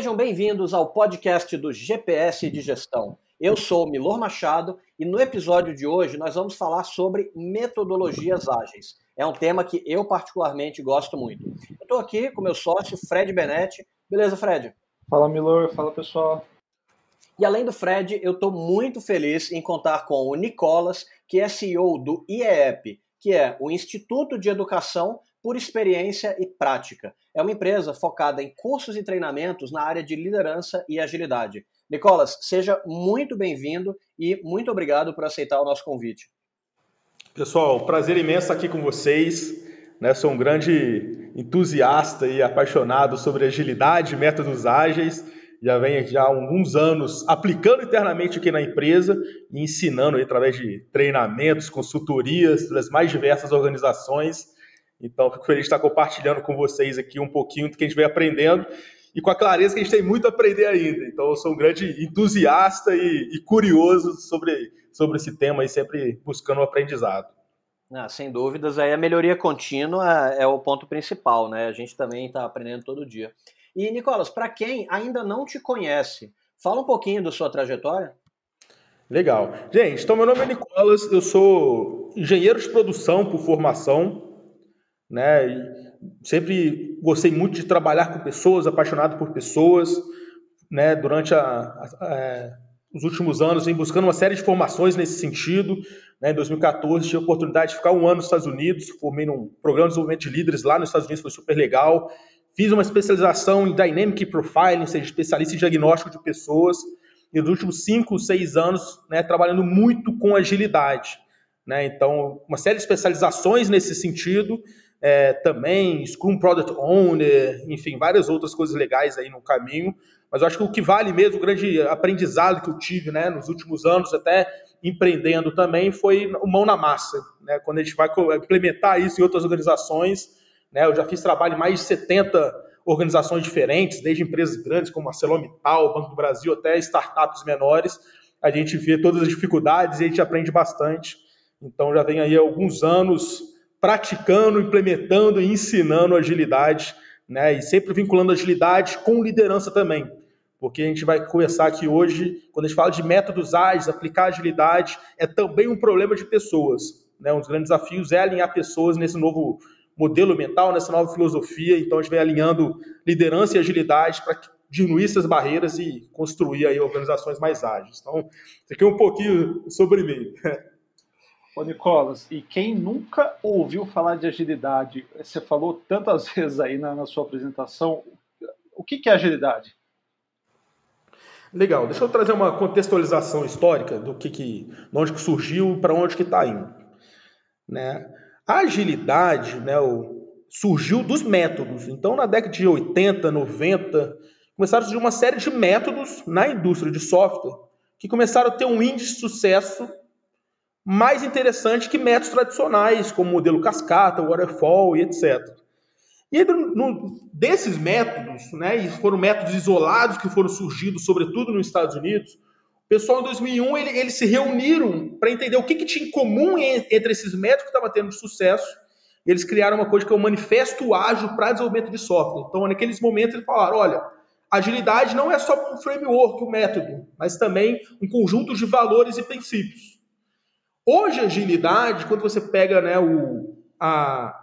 Sejam bem-vindos ao podcast do GPS de Gestão. Eu sou o Milor Machado e no episódio de hoje nós vamos falar sobre metodologias ágeis. É um tema que eu particularmente gosto muito. Eu estou aqui com meu sócio, Fred Benetti. Beleza, Fred? Fala, Milor. Fala, pessoal. E além do Fred, eu estou muito feliz em contar com o Nicolas, que é CEO do IEP, que é o Instituto de Educação por Experiência e Prática. É uma empresa focada em cursos e treinamentos na área de liderança e agilidade. Nicolas, seja muito bem-vindo e muito obrigado por aceitar o nosso convite. Pessoal, prazer imenso estar aqui com vocês. Né? Sou um grande entusiasta e apaixonado sobre agilidade, métodos ágeis. Já venho já há alguns anos aplicando internamente aqui na empresa e ensinando através de treinamentos, consultorias das mais diversas organizações. Então, fico feliz de estar compartilhando com vocês aqui um pouquinho do que a gente vem aprendendo e com a clareza que a gente tem muito a aprender ainda. Então, eu sou um grande entusiasta e, e curioso sobre, sobre esse tema e sempre buscando o um aprendizado. Ah, sem dúvidas, aí a melhoria contínua é o ponto principal, né? A gente também está aprendendo todo dia. E, Nicolas, para quem ainda não te conhece, fala um pouquinho da sua trajetória. Legal. Gente, então meu nome é Nicolas, eu sou engenheiro de produção por formação, né? E sempre gostei muito de trabalhar com pessoas, apaixonado por pessoas, né? Durante a, a, a, é, os últimos anos, vem buscando uma série de formações nesse sentido. Né? Em 2014, tive a oportunidade de ficar um ano nos Estados Unidos, formei num programa de desenvolvimento de líderes lá nos Estados Unidos, foi super legal. Fiz uma especialização em Dynamic Profiling, ou seja, especialista em diagnóstico de pessoas. E nos últimos cinco, seis anos, né, trabalhando muito com agilidade. Né? Então, uma série de especializações nesse sentido é, também, Scrum Product Owner, enfim, várias outras coisas legais aí no caminho. Mas eu acho que o que vale mesmo, o grande aprendizado que eu tive né, nos últimos anos, até empreendendo também, foi mão na massa. Né? Quando a gente vai implementar isso em outras organizações, né, eu já fiz trabalho em mais de 70 organizações diferentes, desde empresas grandes como a ArcelorMittal, Banco do Brasil, até startups menores. A gente vê todas as dificuldades e a gente aprende bastante. Então já vem aí alguns anos praticando, implementando e ensinando agilidade, né? E sempre vinculando agilidade com liderança também. Porque a gente vai começar aqui hoje, quando a gente fala de métodos ágeis, aplicar agilidade, é também um problema de pessoas. Né? Um dos grandes desafios é alinhar pessoas nesse novo modelo mental, nessa nova filosofia. Então a gente vem alinhando liderança e agilidade para diminuir essas barreiras e construir aí organizações mais ágeis. Então, isso aqui é um pouquinho sobre mim. Ô, Nicolas, e quem nunca ouviu falar de agilidade, você falou tantas vezes aí na, na sua apresentação, o que, que é agilidade? Legal, deixa eu trazer uma contextualização histórica do que, que de onde que surgiu e para onde que está indo. Né? A agilidade né, surgiu dos métodos. Então, na década de 80, 90, começaram a surgir uma série de métodos na indústria de software que começaram a ter um índice de sucesso mais interessante que métodos tradicionais, como o modelo cascata, waterfall e etc. E no, desses métodos, né, e foram métodos isolados que foram surgidos, sobretudo nos Estados Unidos, o pessoal em 2001 ele, eles se reuniram para entender o que, que, tinha em comum entre esses métodos que estavam tendo sucesso. Eles criaram uma coisa que é o Manifesto Ágil para Desenvolvimento de Software. Então, naqueles momentos, eles falaram: olha, agilidade não é só um framework, um método, mas também um conjunto de valores e princípios. Hoje, agilidade, quando você pega né, o, a,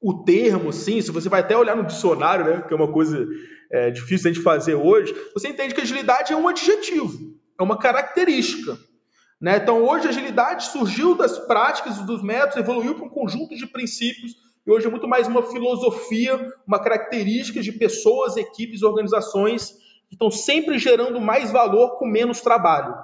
o termo, sim, se você vai até olhar no dicionário, né, que é uma coisa é, difícil de fazer hoje, você entende que agilidade é um adjetivo, é uma característica. Né? Então, hoje, a agilidade surgiu das práticas, dos métodos, evoluiu para um conjunto de princípios, e hoje é muito mais uma filosofia, uma característica de pessoas, equipes, organizações que estão sempre gerando mais valor com menos trabalho.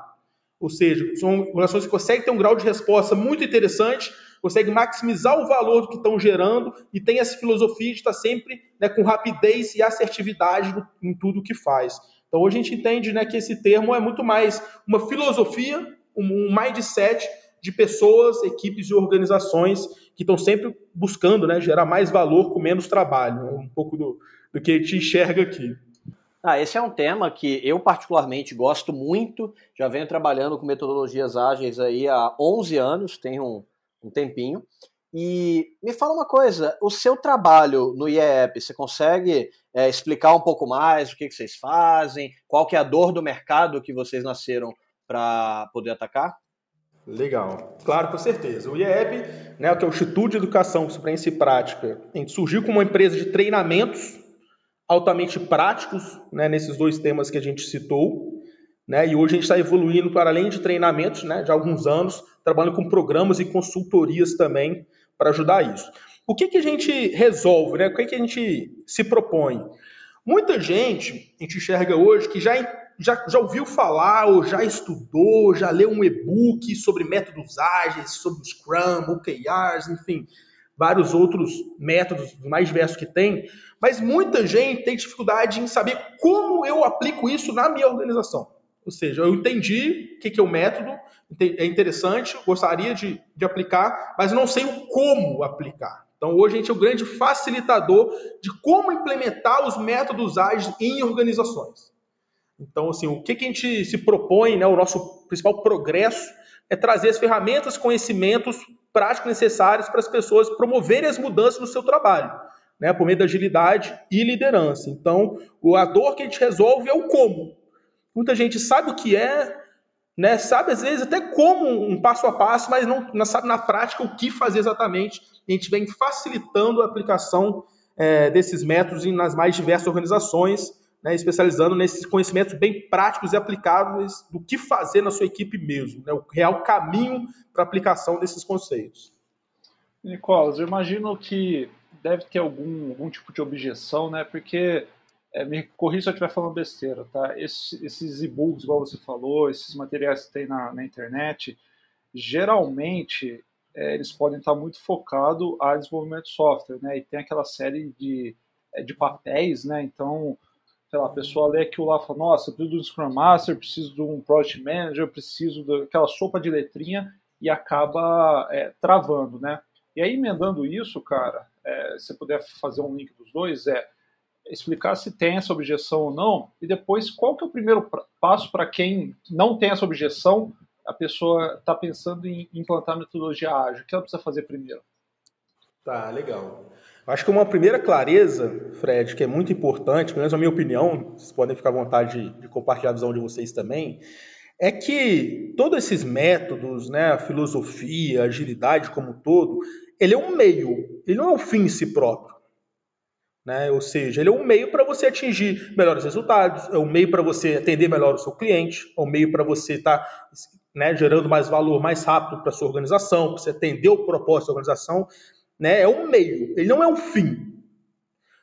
Ou seja, são organizações que conseguem ter um grau de resposta muito interessante, conseguem maximizar o valor do que estão gerando e tem essa filosofia de estar sempre né, com rapidez e assertividade em tudo que faz. Então hoje a gente entende né, que esse termo é muito mais uma filosofia, um mindset de pessoas, equipes e organizações que estão sempre buscando né, gerar mais valor com menos trabalho. É um pouco do, do que a gente enxerga aqui. Ah, esse é um tema que eu particularmente gosto muito, já venho trabalhando com metodologias ágeis aí há 11 anos, tem um, um tempinho, E me fala uma coisa, o seu trabalho no IEP, você consegue é, explicar um pouco mais o que, que vocês fazem, qual que é a dor do mercado que vocês nasceram para poder atacar? Legal, claro, com certeza. O IEB, né, que é o Instituto de Educação, Experiência e Prática, surgiu como uma empresa de treinamentos altamente práticos, né, nesses dois temas que a gente citou, né, e hoje a gente está evoluindo para além de treinamentos, né, de alguns anos, trabalhando com programas e consultorias também para ajudar isso. O que, que a gente resolve, né? O que, que a gente se propõe? Muita gente, a gente enxerga hoje que já, já, já ouviu falar, ou já estudou, já leu um e-book sobre métodos ágeis, sobre Scrum, OKRs, enfim, vários outros métodos mais diversos que tem, mas muita gente tem dificuldade em saber como eu aplico isso na minha organização. Ou seja, eu entendi o que é o método, é interessante, gostaria de, de aplicar, mas não sei o como aplicar. Então, hoje a gente é o grande facilitador de como implementar os métodos ágeis em organizações. Então, assim, o que, que a gente se propõe, né, o nosso principal progresso é trazer as ferramentas, conhecimentos práticos necessários para as pessoas promoverem as mudanças no seu trabalho, né, por meio da agilidade e liderança. Então, a dor que a gente resolve é o como. Muita gente sabe o que é, né? Sabe às vezes até como um passo a passo, mas não, não sabe na prática o que fazer exatamente. A gente vem facilitando a aplicação é, desses métodos nas mais diversas organizações, né, especializando nesses conhecimentos bem práticos e aplicáveis do que fazer na sua equipe mesmo, né, o real caminho para aplicação desses conceitos. Nicolas, eu imagino que deve ter algum, algum tipo de objeção, né? Porque é, me corrija se eu estiver falando besteira, tá? Esse, esses e-books, igual você falou, esses materiais que tem na, na internet, geralmente é, eles podem estar muito focados a desenvolvimento de software, né? E tem aquela série de, é, de papéis, né? Então, sei lá, a pessoa lê aquilo lá e fala, nossa, eu preciso de um Scrum Master, preciso de um Project Manager, preciso daquela sopa de letrinha e acaba é, travando, né? E aí, emendando isso, cara, é, se puder fazer um link dos dois, é explicar se tem essa objeção ou não, e depois qual que é o primeiro passo para quem não tem essa objeção, a pessoa está pensando em implantar metodologia ágil, o que ela precisa fazer primeiro? Tá, legal. Acho que uma primeira clareza, Fred, que é muito importante, pelo menos na minha opinião, vocês podem ficar à vontade de compartilhar a visão de vocês também, é que todos esses métodos, né, a filosofia, a agilidade como um todo, ele é um meio, ele não é um fim em si próprio. Né? Ou seja, ele é um meio para você atingir melhores resultados, é um meio para você atender melhor o seu cliente, é um meio para você estar tá, né, gerando mais valor mais rápido para sua organização, para você atender o propósito da organização. Né? É um meio, ele não é um fim.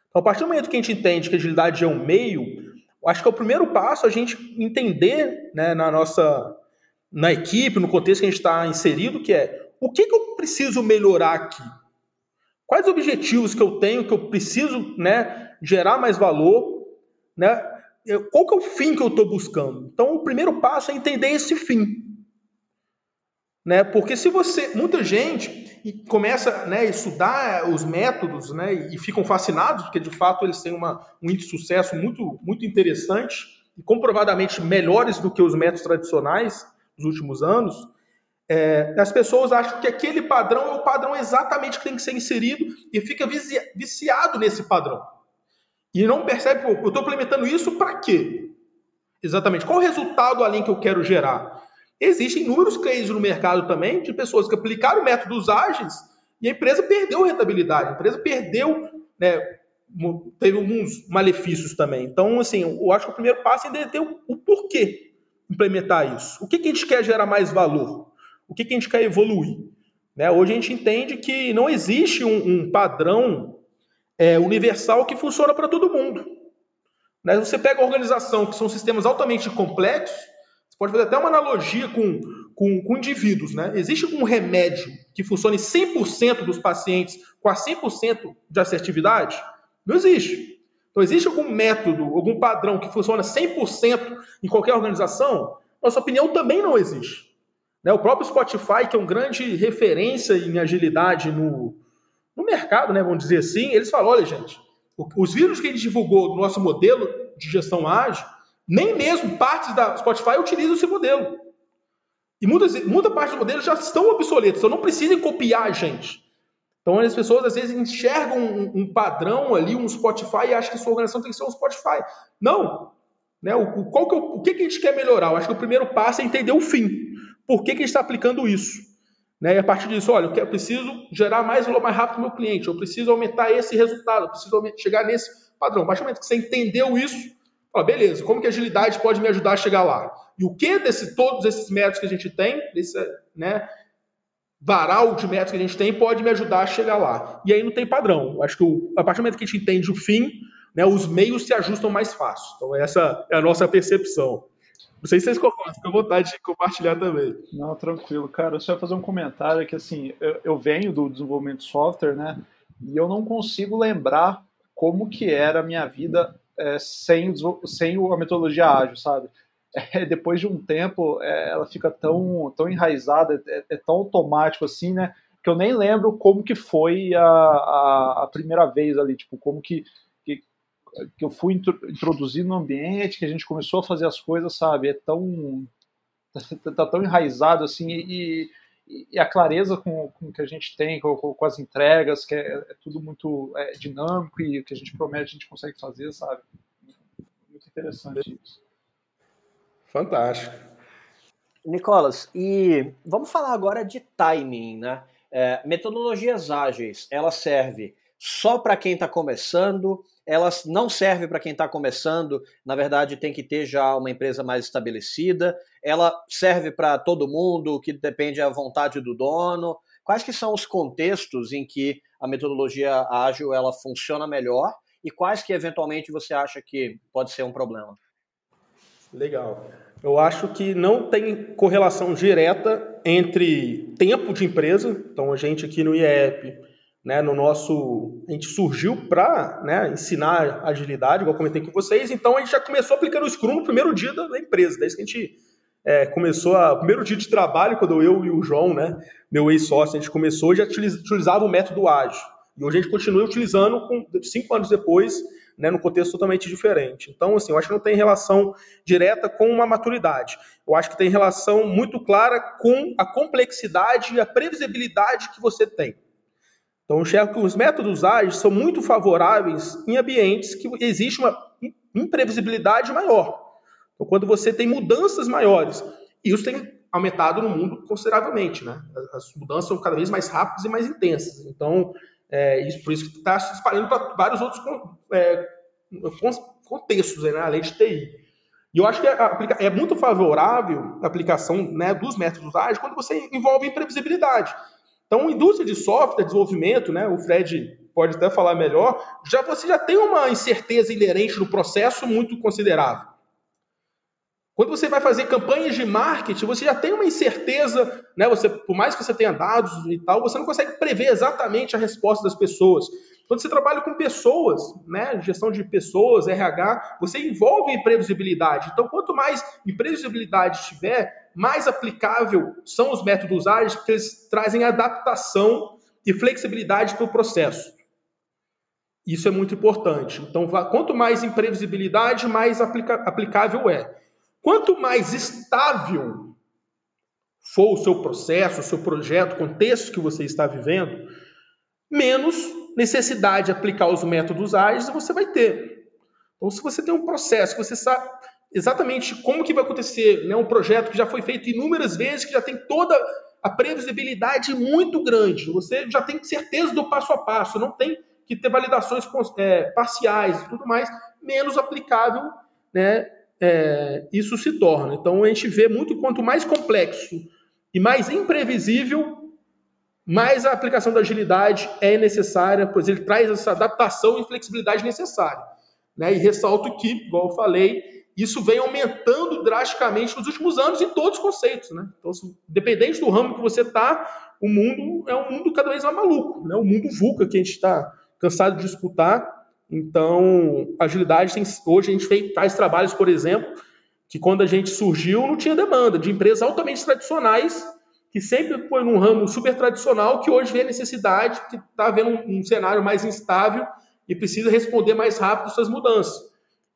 Então, a partir do momento que a gente entende que a agilidade é um meio, acho que é o primeiro passo a gente entender né, na nossa na equipe, no contexto que a gente está inserido, que é o que, que eu preciso melhorar aqui? Quais objetivos que eu tenho que eu preciso né, gerar mais valor? Né? Qual que é o fim que eu estou buscando? Então, o primeiro passo é entender esse fim. Né? Porque se você. Muita gente começa né, a estudar os métodos né, e ficam fascinados, porque de fato eles têm uma, um índice de sucesso muito, muito interessante e comprovadamente melhores do que os métodos tradicionais dos últimos anos. É, as pessoas acham que aquele padrão é o padrão exatamente que tem que ser inserido e fica viciado nesse padrão. E não percebe, eu estou implementando isso para quê? Exatamente. Qual o resultado além que eu quero gerar? Existem inúmeros cases no mercado também de pessoas que aplicaram métodos ágeis e a empresa perdeu rentabilidade, a empresa perdeu, né, teve alguns malefícios também. Então, assim, eu acho que o primeiro passo é entender o, porquê implementar isso. O que, que a gente quer gerar mais valor? o que, que a gente quer evoluir. Né? Hoje a gente entende que não existe um, um padrão é, universal que funciona para todo mundo. Né? Você pega a organização, que são sistemas altamente complexos, pode fazer até uma analogia com, com, com indivíduos. Né? Existe um remédio que funcione 100% dos pacientes com a 100% de assertividade? Não existe. Então, existe algum método, algum padrão que funciona 100% em qualquer organização? Nossa opinião também não existe. Né? O próprio Spotify, que é um grande referência em agilidade no, no mercado, né, vamos dizer assim, eles falam, olha, gente, os vírus que a gente divulgou do nosso modelo de gestão ágil, nem mesmo partes da Spotify utilizam esse modelo. E muitas, muita parte dos modelos já estão obsoletos, então não precisem copiar a gente. Então as pessoas às vezes enxergam um, um padrão ali, um Spotify, e acham que sua organização tem que ser um Spotify. Não. Né? O, qual que, é o, que, que a gente quer melhorar? Eu acho que o primeiro passo é entender o fim. Por que, que a gente está aplicando isso? Né? E a partir disso, olha, eu, quero, eu preciso gerar mais valor mais rápido para o meu cliente, eu preciso aumentar esse resultado, eu preciso chegar nesse padrão. A partir do momento que você entendeu isso, beleza, como que a agilidade pode me ajudar a chegar lá? E o que desse todos esses métodos que a gente tem, desse né, varal de métodos que a gente tem, pode me ajudar a chegar lá? E aí não tem padrão. Acho que o, a partir do momento que a gente entende o fim, né, os meios se ajustam mais fácil. Então essa é a nossa percepção. Não sei se vocês concordam, fica à vontade de compartilhar também. Não, tranquilo. Cara, eu só ia fazer um comentário que, assim, eu, eu venho do desenvolvimento de software, né, e eu não consigo lembrar como que era a minha vida é, sem, sem a metodologia ágil, sabe? É, depois de um tempo, é, ela fica tão, tão enraizada, é, é, tão automático assim, né? Que eu nem lembro como que foi a, a, a primeira vez ali, tipo, como que, que, que eu fui introduzido no ambiente, que a gente começou a fazer as coisas, sabe? É tão. tá, tá tão enraizado assim, e a clareza com, com que a gente tem, com, com as entregas, que é, é tudo muito é, dinâmico e o que a gente promete a gente consegue fazer, sabe? Muito interessante isso. Fantástico. Nicolas, e vamos falar agora de timing, né? É, metodologias ágeis, ela serve só para quem está começando, elas não servem para quem está começando, na verdade tem que ter já uma empresa mais estabelecida, ela serve para todo mundo, que depende da vontade do dono. Quais que são os contextos em que a metodologia ágil ela funciona melhor e quais que eventualmente você acha que pode ser um problema? Legal. Eu acho que não tem correlação direta entre tempo de empresa, então a gente aqui no IEP, né, no nosso, a gente surgiu para né, ensinar agilidade, igual comentei com vocês, então a gente já começou aplicando o Scrum no primeiro dia da, empresa, desde que a gente é, começou o primeiro dia de trabalho, quando eu e o João, né, meu ex-sócio, a gente começou, já utilizava o método ágil. E hoje a gente continua utilizando, com, cinco anos depois, né, num contexto totalmente diferente. Então, assim, eu acho que não tem relação direta com uma maturidade. Eu acho que tem relação muito clara com a complexidade e a previsibilidade que você tem. Então, enxergo que os métodos ágeis são muito favoráveis em ambientes que existe uma imprevisibilidade maior. Então, quando você tem mudanças maiores, e isso tem aumentado no mundo consideravelmente, né? As mudanças são cada vez mais rápidas e mais intensas. Então, é, isso, por isso que está se espalhando para vários outros é, contextos, né, além de TI. E eu acho que é muito favorável a aplicação né, dos métodos ágeis quando você envolve imprevisibilidade. Então, indústria de software, desenvolvimento, né, o Fred pode até falar melhor, já você já tem uma incerteza inerente no processo muito considerável. Quando você vai fazer campanhas de marketing, você já tem uma incerteza, né? Você, por mais que você tenha dados e tal, você não consegue prever exatamente a resposta das pessoas. Quando você trabalha com pessoas, né, gestão de pessoas, RH, você envolve imprevisibilidade. Então, quanto mais imprevisibilidade tiver, mais aplicável são os métodos ágeis, porque eles trazem adaptação e flexibilidade para o processo. Isso é muito importante. Então, quanto mais imprevisibilidade, mais aplica aplicável é. Quanto mais estável for o seu processo, o seu projeto, o contexto que você está vivendo, menos necessidade de aplicar os métodos ágeis você vai ter. Então, se você tem um processo que você sabe exatamente como que vai acontecer, né, um projeto que já foi feito inúmeras vezes, que já tem toda a previsibilidade muito grande, você já tem certeza do passo a passo, não tem que ter validações é, parciais e tudo mais, menos aplicável né, é, isso se torna. Então a gente vê muito quanto mais complexo e mais imprevisível, mais a aplicação da agilidade é necessária, pois ele traz essa adaptação e flexibilidade necessária. Né? E ressalto que, igual eu falei, isso vem aumentando drasticamente nos últimos anos em todos os conceitos. Né? Então, dependente do ramo que você está, o mundo é um mundo cada vez mais maluco. Né? O mundo VUCA que a gente está cansado de disputar então, agilidade tem, hoje a gente fez, faz trabalhos, por exemplo, que quando a gente surgiu não tinha demanda de empresas altamente tradicionais que sempre foi num ramo super tradicional que hoje vê necessidade, que está vendo um, um, cenário mais instável e precisa responder mais rápido suas mudanças.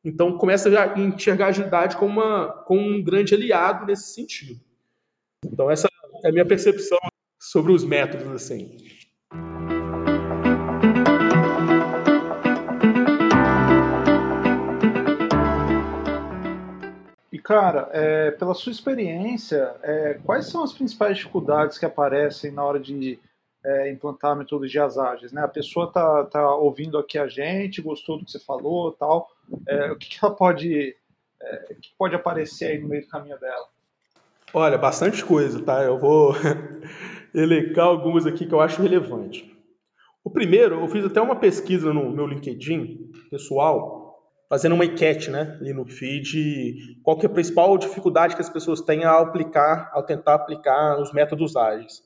Então começa a enxergar a agilidade como, uma, como um grande aliado nesse sentido. Então essa é a minha percepção sobre os métodos assim. Cara, é, pela sua experiência, é, quais são as principais dificuldades que aparecem na hora de é, implantar metodologias ágeis? Né? A pessoa está tá ouvindo aqui a gente, gostou do que você falou tal. É, o que, que ela pode, é, que pode aparecer aí no meio do caminho dela? Olha, bastante coisa, tá? Eu vou elencar algumas aqui que eu acho relevante. O primeiro, eu fiz até uma pesquisa no meu LinkedIn pessoal, fazendo uma enquete, né, ali no feed, qual que é a principal dificuldade que as pessoas têm ao aplicar, ao tentar aplicar os métodos ágeis.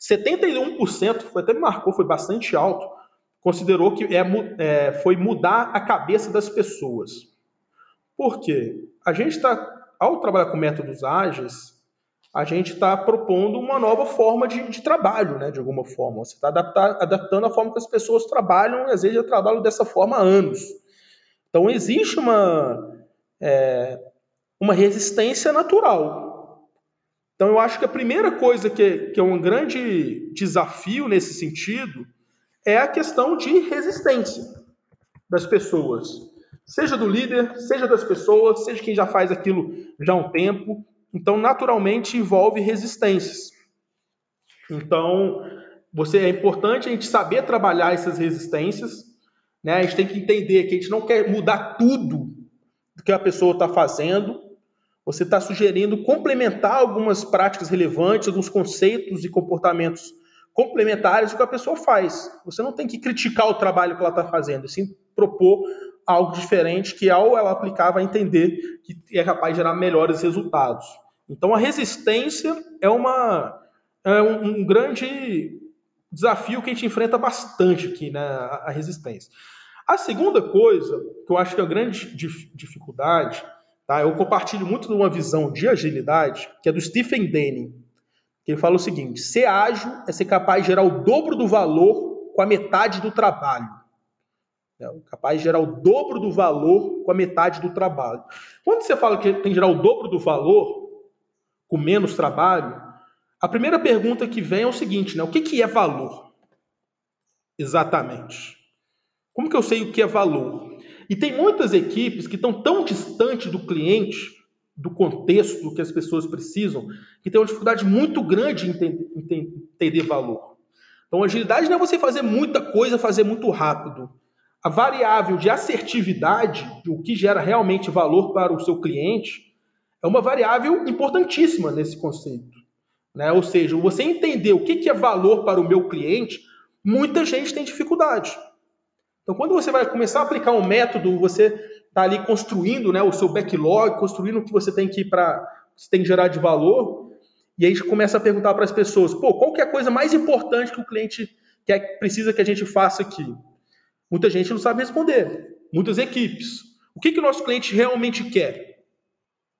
71%, foi, até me marcou, foi bastante alto, considerou que é, é, foi mudar a cabeça das pessoas. Por quê? A gente está, ao trabalhar com métodos ágeis, a gente está propondo uma nova forma de, de, trabalho, né, de alguma forma. Você está adaptando a forma que as pessoas trabalham, e às vezes já trabalham dessa forma há anos. Então, existe uma, é, uma resistência natural. Então, eu acho que a primeira coisa que, que é um grande desafio nesse sentido é a questão de resistência das pessoas. Seja do líder, seja das pessoas, seja quem já faz aquilo já há um tempo. Então, naturalmente, envolve resistências. Então, você é importante a gente saber trabalhar essas resistências. Né? A gente tem que entender que a gente não quer mudar tudo do que a pessoa está fazendo. Você está sugerindo complementar algumas práticas relevantes, alguns conceitos e comportamentos complementares do que a pessoa faz. Você não tem que criticar o trabalho que ela está fazendo, sim propor algo diferente que, ao ela aplicar, vai entender que é capaz de gerar melhores resultados. Então, a resistência é, uma, é um, um grande desafio que a gente enfrenta bastante aqui, né, a resistência. A segunda coisa, que eu acho que é a grande dificuldade, tá, eu compartilho muito de uma visão de agilidade, que é do Stephen Denning, que ele fala o seguinte, ser ágil é ser capaz de gerar o dobro do valor com a metade do trabalho. É capaz de gerar o dobro do valor com a metade do trabalho. Quando você fala que tem que gerar o dobro do valor com menos trabalho, a primeira pergunta que vem é o seguinte, né? O que, que é valor? Exatamente. Como que eu sei o que é valor? E tem muitas equipes que estão tão distantes do cliente, do contexto do que as pessoas precisam, que tem uma dificuldade muito grande em entender, entender valor. Então, agilidade não é você fazer muita coisa, fazer muito rápido a variável de assertividade, o que gera realmente valor para o seu cliente, é uma variável importantíssima nesse conceito. Né? Ou seja, você entender o que é valor para o meu cliente, muita gente tem dificuldade. Então, quando você vai começar a aplicar um método, você está ali construindo né, o seu backlog, construindo o que você tem que para tem que gerar de valor, e aí a gente começa a perguntar para as pessoas, pô, qual que é a coisa mais importante que o cliente quer, precisa que a gente faça aqui? Muita gente não sabe responder. Muitas equipes. O que, que o nosso cliente realmente quer?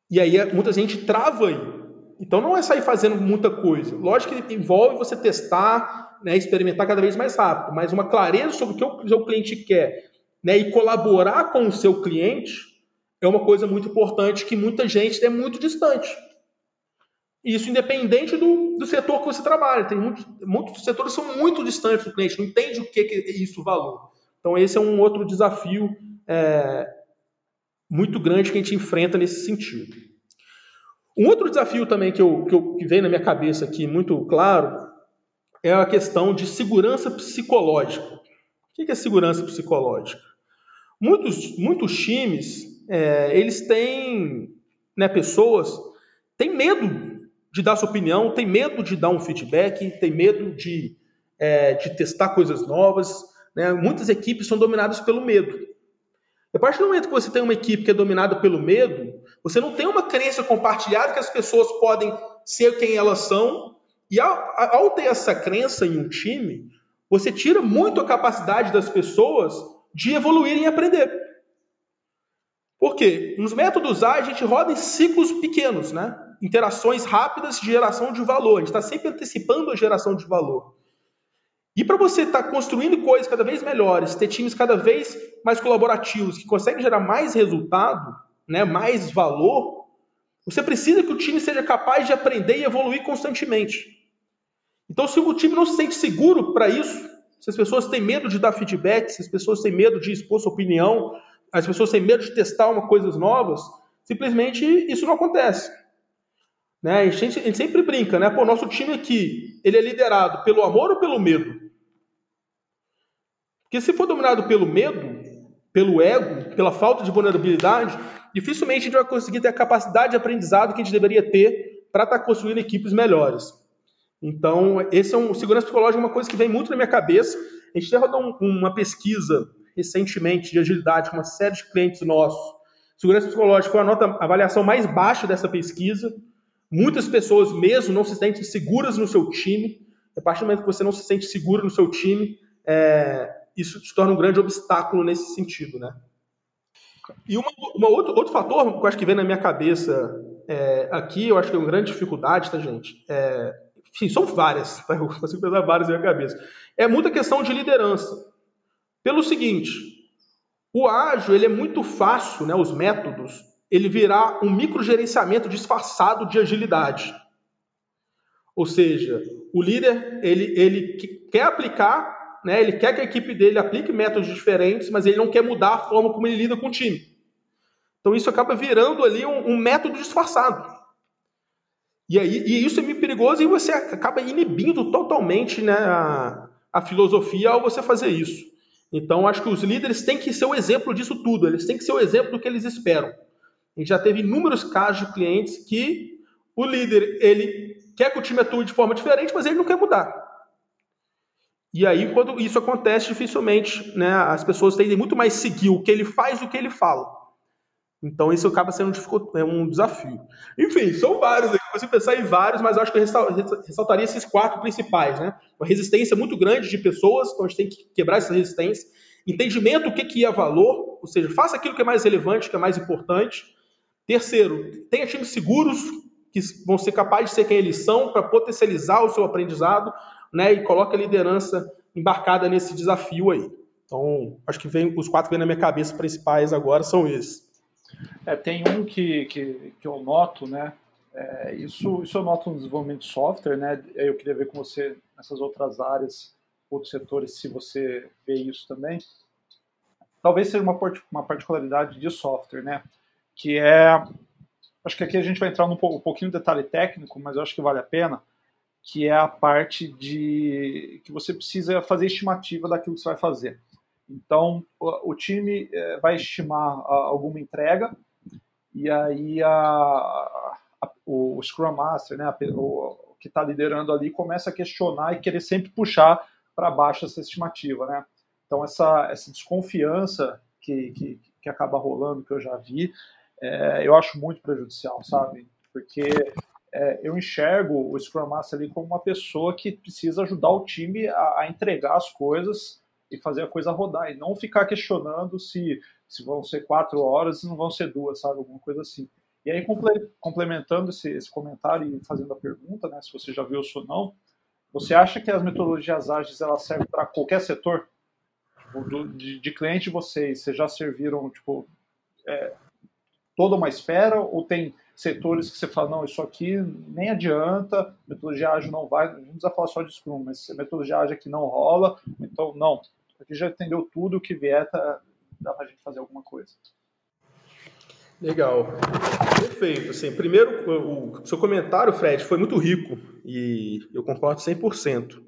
E aí muita gente trava aí. Então não é sair fazendo muita coisa. Lógico que envolve você testar, né, experimentar cada vez mais rápido, mas uma clareza sobre o que o seu cliente quer né, e colaborar com o seu cliente é uma coisa muito importante que muita gente é muito distante. Isso independente do, do setor que você trabalha. Tem muitos, muitos setores são muito distantes do cliente, não entende o que é isso valor. Então, esse é um outro desafio é, muito grande que a gente enfrenta nesse sentido. Um outro desafio também que, eu, que, eu, que vem na minha cabeça aqui muito claro é a questão de segurança psicológica. O que é segurança psicológica? Muitos, muitos times, é, eles têm, né, pessoas, têm medo de dar sua opinião, têm medo de dar um feedback, têm medo de, é, de testar coisas novas, né? Muitas equipes são dominadas pelo medo. A partir do momento que você tem uma equipe que é dominada pelo medo, você não tem uma crença compartilhada que as pessoas podem ser quem elas são. E ao, ao ter essa crença em um time, você tira muito a capacidade das pessoas de evoluírem e aprender. Por quê? Nos métodos A, a gente roda em ciclos pequenos, né? Interações rápidas de geração de valor. A gente está sempre antecipando a geração de valor. E para você estar tá construindo coisas cada vez melhores, ter times cada vez mais colaborativos, que conseguem gerar mais resultado, né, mais valor, você precisa que o time seja capaz de aprender e evoluir constantemente. Então, se o time não se sente seguro para isso, se as pessoas têm medo de dar feedback, se as pessoas têm medo de expor sua opinião, as pessoas têm medo de testar uma coisas novas, simplesmente isso não acontece. Né? A, gente, a gente sempre brinca, né? Pô, nosso time aqui, ele é liderado pelo amor ou pelo medo? Porque se for dominado pelo medo, pelo ego, pela falta de vulnerabilidade, dificilmente a gente vai conseguir ter a capacidade de aprendizado que a gente deveria ter para estar tá construindo equipes melhores. Então, esse é um segurança psicológica, é uma coisa que vem muito na minha cabeça. A gente rodou uma pesquisa recentemente de agilidade com uma série de clientes nossos. Segurança psicológica foi a nota a avaliação mais baixa dessa pesquisa. Muitas pessoas mesmo não se sentem seguras no seu time. A partir do momento que você não se sente seguro no seu time, é, isso se torna um grande obstáculo nesse sentido, né? E uma, uma outro, outro fator que eu acho que vem na minha cabeça é, aqui, eu acho que é uma grande dificuldade, tá, gente? É, enfim, são várias, tá? eu consigo pensar várias na minha cabeça. É muita questão de liderança. Pelo seguinte, o ágil, ele é muito fácil, né, os métodos, ele virar um microgerenciamento disfarçado de agilidade. Ou seja, o líder, ele, ele quer aplicar né, ele quer que a equipe dele aplique métodos diferentes, mas ele não quer mudar a forma como ele lida com o time. Então isso acaba virando ali um, um método disfarçado. E, aí, e isso é muito perigoso e você acaba inibindo totalmente né, a, a filosofia ao você fazer isso. Então acho que os líderes têm que ser o exemplo disso tudo, eles têm que ser o exemplo do que eles esperam. A gente já teve inúmeros casos de clientes que o líder ele quer que o time atue de forma diferente, mas ele não quer mudar. E aí, quando isso acontece, dificilmente né, as pessoas tendem muito mais seguir o que ele faz do que ele fala. Então, isso acaba sendo um, é desafio. Enfim, são vários, eu consigo pensar em vários, mas acho que eu ressaltaria esses quatro principais. Né? Uma resistência muito grande de pessoas, então a gente tem que quebrar essa resistência. Entendimento do que, que é valor, ou seja, faça aquilo que é mais relevante, que é mais importante. Terceiro, tenha times seguros, que vão ser capazes de ser quem eles são, para potencializar o seu aprendizado né, e coloca a liderança embarcada nesse desafio aí. Então, acho que vem, os quatro que vêm na minha cabeça principais agora são esses. É, tem um que, que, que eu noto, né? É, isso, isso eu noto no desenvolvimento de software, né? Eu queria ver com você nessas outras áreas, outros setores, se você vê isso também. Talvez seja uma, uma particularidade de software, né? Que é. Acho que aqui a gente vai entrar num um pouquinho de detalhe técnico, mas eu acho que vale a pena que é a parte de que você precisa fazer estimativa daquilo que você vai fazer. Então, o, o time é, vai estimar a, alguma entrega e aí a, a, o Scrum Master, né, o, que está liderando ali, começa a questionar e querer sempre puxar para baixo essa estimativa, né? Então, essa, essa desconfiança que, que, que acaba rolando, que eu já vi, é, eu acho muito prejudicial, sabe? Porque é, eu enxergo o Scrum Master ali como uma pessoa que precisa ajudar o time a, a, entregar as coisas e fazer a coisa rodar, e não ficar questionando se, se vão ser quatro horas e não vão ser duas, sabe? Alguma coisa assim. E aí, complementando esse, esse comentário e fazendo a pergunta, né, se você já viu isso ou não, você acha que as metodologias ágeis elas servem para qualquer setor? Do, de, de cliente vocês, vocês já serviram tipo, é, toda uma esfera ou tem setores que você fala, não, isso aqui nem adianta, metodologia ágil não vai, não precisa falar só de Scrum, mas metodologia ágil aqui não rola, então não, aqui já entendeu tudo o que vier, tá, dá para a gente fazer alguma coisa. Legal. Perfeito. Assim, primeiro, o seu comentário, Fred, foi muito rico e eu concordo 100%.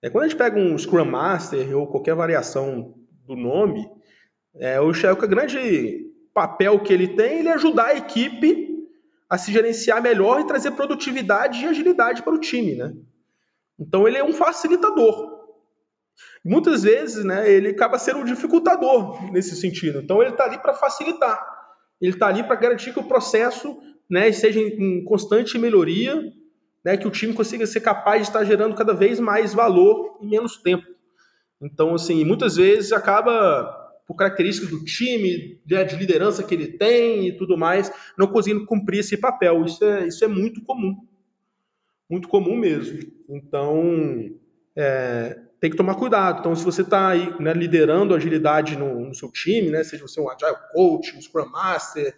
É, quando a gente pega um Scrum Master ou qualquer variação do nome, é, o Shell, o grande papel que ele tem, ele é ajudar a equipe a se gerenciar melhor e trazer produtividade e agilidade para o time, né? Então ele é um facilitador. Muitas vezes, né, ele acaba sendo um dificultador nesse sentido. Então ele está ali para facilitar. Ele está ali para garantir que o processo, né, seja em constante melhoria, né, que o time consiga ser capaz de estar gerando cada vez mais valor em menos tempo. Então, assim, muitas vezes acaba por características do time, né, de liderança que ele tem e tudo mais, não conseguindo cumprir esse papel. Isso é, isso é muito comum. Muito comum mesmo. Então, é, tem que tomar cuidado. Então, se você está aí né, liderando agilidade no, no, seu time, né, seja você um Agile Coach, um Scrum Master,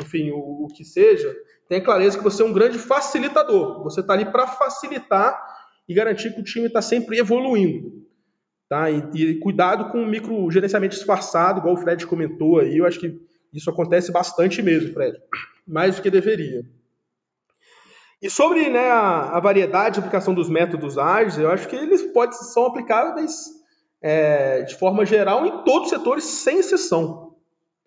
enfim, o, o que seja, tenha clareza que você é um grande facilitador. Você está ali para facilitar e garantir que o time está sempre evoluindo. Tá? E, e, cuidado com o micro gerenciamento disfarçado, igual o Fred comentou aí. Eu acho que Isso acontece bastante mesmo, Fred. Mais do que deveria. E sobre né, a, a, variedade de aplicação dos métodos ágeis, eu acho que eles podem, são aplicáveis é, de forma geral em todos os setores, sem exceção.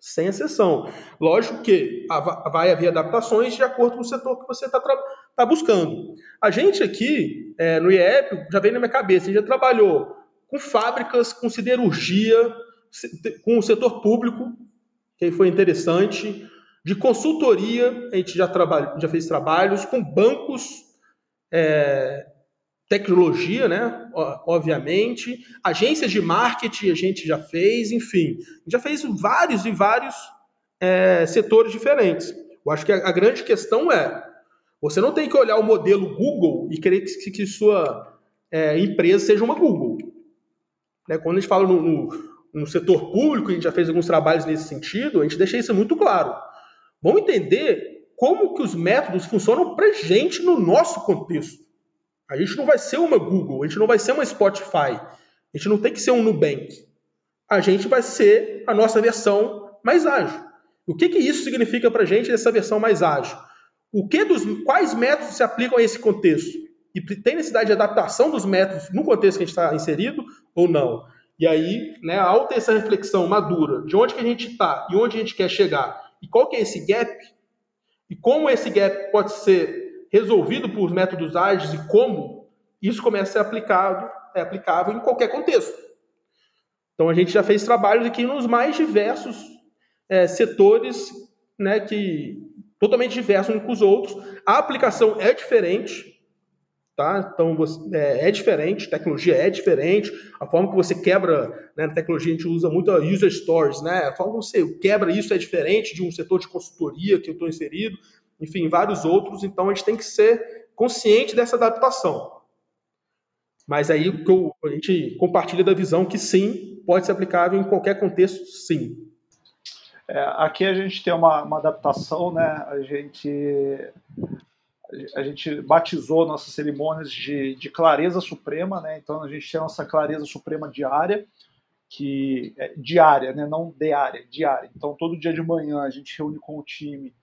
Sem exceção. Lógico que vai haver adaptações de acordo com o setor que você está tá buscando. A gente aqui, é, no IEP, já veio na minha cabeça, a gente já trabalhou com fábricas, com siderurgia, com o setor público, que foi interessante, de consultoria, a gente já, trabalha, já fez trabalhos com bancos, é, tecnologia, né? Obviamente, agências de marketing a gente já fez, enfim, já fez vários e vários é, setores diferentes. Eu acho que a, grande questão é você não tem que olhar o modelo Google e querer que, que sua é, empresa seja uma Google. Né? Quando a gente fala no, no, no setor público, a gente já fez alguns trabalhos nesse sentido, a gente deixa isso muito claro. Vamos entender como que os métodos funcionam para gente no nosso contexto. A gente não vai ser uma Google, a gente não vai ser uma Spotify, a gente não tem que ser um Nubank. A gente vai ser a nossa versão mais ágil. O que, que isso significa para a gente, essa versão mais ágil? O que dos, quais métodos se aplicam a esse contexto? E tem necessidade de adaptação dos métodos no contexto que a gente está inserido ou não? E aí, né, ao ter essa reflexão madura de onde que a gente está e onde a gente quer chegar, e qual que é esse gap? E como esse gap pode ser resolvido por métodos ágeis e como isso começa a ser aplicado, é aplicável em qualquer contexto. Então a gente já fez trabalhos aqui nos mais diversos é, setores, né, que totalmente diversos uns com os outros. A aplicação é diferente, Tá? Então é, é, diferente, tecnologia é diferente, a forma que você quebra, né, na tecnologia a gente usa muito a user stories, né? A forma que você quebra isso é diferente de um setor de consultoria que eu estou inserido, enfim, vários outros, então a gente tem que ser consciente dessa adaptação. Mas aí a gente compartilha da visão que sim, pode ser aplicável em qualquer contexto, sim. É, aqui a gente tem uma, uma adaptação, né? A gente a gente batizou nossas cerimônias de, de clareza suprema, né? Então a gente chama essa clareza suprema diária, que é diária, né? Não diária, diária. Então todo dia de manhã a gente reúne com o time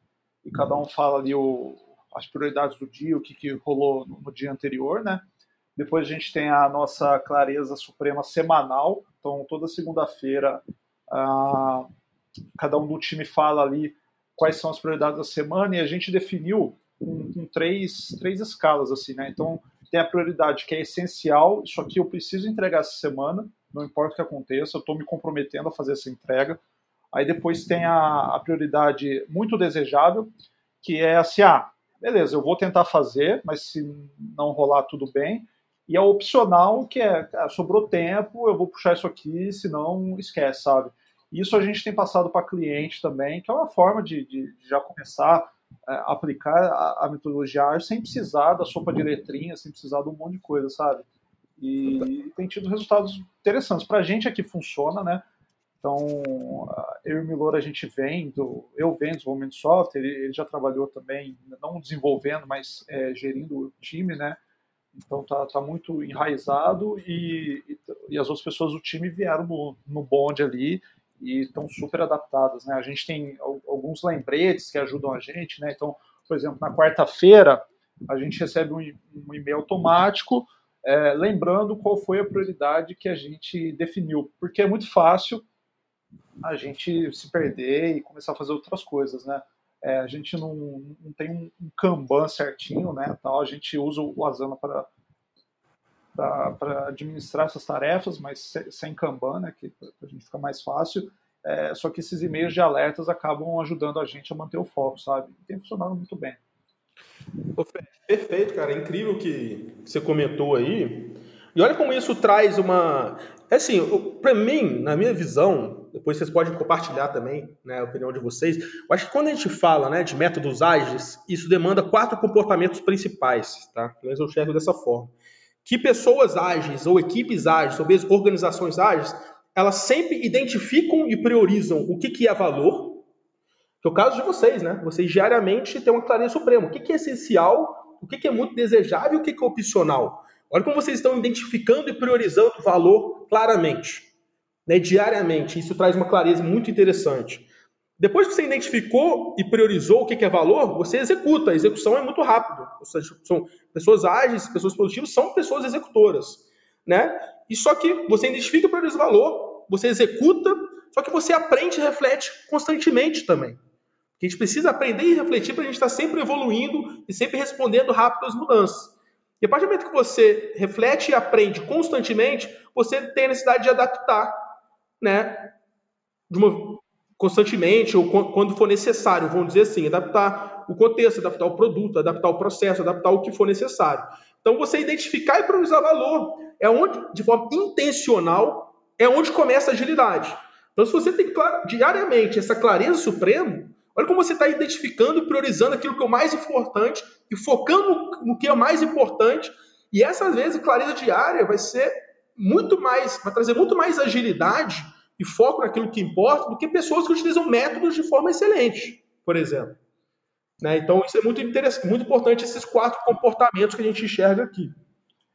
e cada um fala ali o, as prioridades do dia, o que, que rolou no, no dia anterior, né? Depois a gente tem a nossa clareza suprema semanal. Então toda segunda-feira ah, cada um do time fala ali quais são as prioridades da semana e a gente definiu com, com, três, três escalas, assim, né? Então, tem a prioridade que é essencial, isso aqui eu preciso entregar essa semana, não importa o que aconteça, eu estou me comprometendo a fazer essa entrega. Aí depois tem a, a, prioridade muito desejável, que é assim, ah, beleza, eu vou tentar fazer, mas se não rolar, tudo bem. E a opcional, que é, ah, sobrou tempo, eu vou puxar isso aqui, senão esquece, sabe? Isso a gente tem passado para cliente também, que é uma forma de, de, de já começar aplicar a, a, metodologia ágil sem precisar da sopa de letrinha, sem precisar de um monte de coisa, sabe? E tem tido resultados interessantes. Para a gente aqui funciona, né? Então, eu e o Milor, a gente vem, do, eu venho desenvolvimento de software, ele, ele, já trabalhou também, não desenvolvendo, mas é, gerindo o time, né? Então tá, tá muito enraizado e, e, e, as outras pessoas do time vieram no, no bonde ali e estão super adaptadas. Né? A gente tem alguns lembretes que ajudam a gente. Né? Então, por exemplo, na quarta-feira, a gente recebe um, e-mail automático é, lembrando qual foi a prioridade que a gente definiu. Porque é muito fácil a gente se perder e começar a fazer outras coisas. Né? É, a gente não, não tem um, um Kanban certinho, né? Tal, a gente usa o Asana para para administrar essas tarefas, mas sem Kanban, né, que a gente fica mais fácil. É, só que esses e-mails de alertas acabam ajudando a gente a manter o foco, sabe? Tem funcionado muito bem. Perfeito, cara. É incrível que você comentou aí. E olha como isso traz uma. É assim, para mim, na minha visão, depois vocês podem compartilhar também né, a opinião de vocês. Eu acho que quando a gente fala né, de métodos ágeis, isso demanda quatro comportamentos principais, tá? Mas eu enxergo dessa forma que pessoas ágeis, ou equipes ágeis, ou mesmo organizações ágeis, elas sempre identificam e priorizam o que, que é valor, que é o caso de vocês, né? Vocês diariamente têm uma clareza suprema. O que, que é essencial, o que, que é muito desejável e o que, que é opcional. Olha como vocês estão identificando e priorizando o valor claramente, né? diariamente. Isso traz uma clareza muito interessante. Depois que você identificou e priorizou o que é valor, você executa. A execução é muito rápido. Seja, são pessoas ágeis, pessoas produtivas, são pessoas executoras. Né? E só que você identifica e prioriza o valor, você executa, só que você aprende e reflete constantemente também. A gente precisa aprender e refletir para a gente estar sempre evoluindo e sempre respondendo rápido às mudanças. E a partir do momento que você reflete e aprende constantemente, você tem a necessidade de adaptar, né? De uma, constantemente ou quando for necessário, vamos dizer assim, adaptar o contexto, adaptar o produto, adaptar o processo, adaptar o que for necessário. Então, você identificar e priorizar valor é onde, de forma intencional, é onde começa a agilidade. Então, se você tem diariamente essa clareza suprema, olha como você está identificando e priorizando aquilo que é o mais importante e focando no que é mais importante. E essas vezes, clareza diária vai ser muito mais, vai trazer muito mais agilidade e foco naquilo que importa do que pessoas que utilizam métodos de forma excelente, por exemplo. Né? Então, isso é muito, interessante, muito importante, esses quatro comportamentos que a gente enxerga aqui.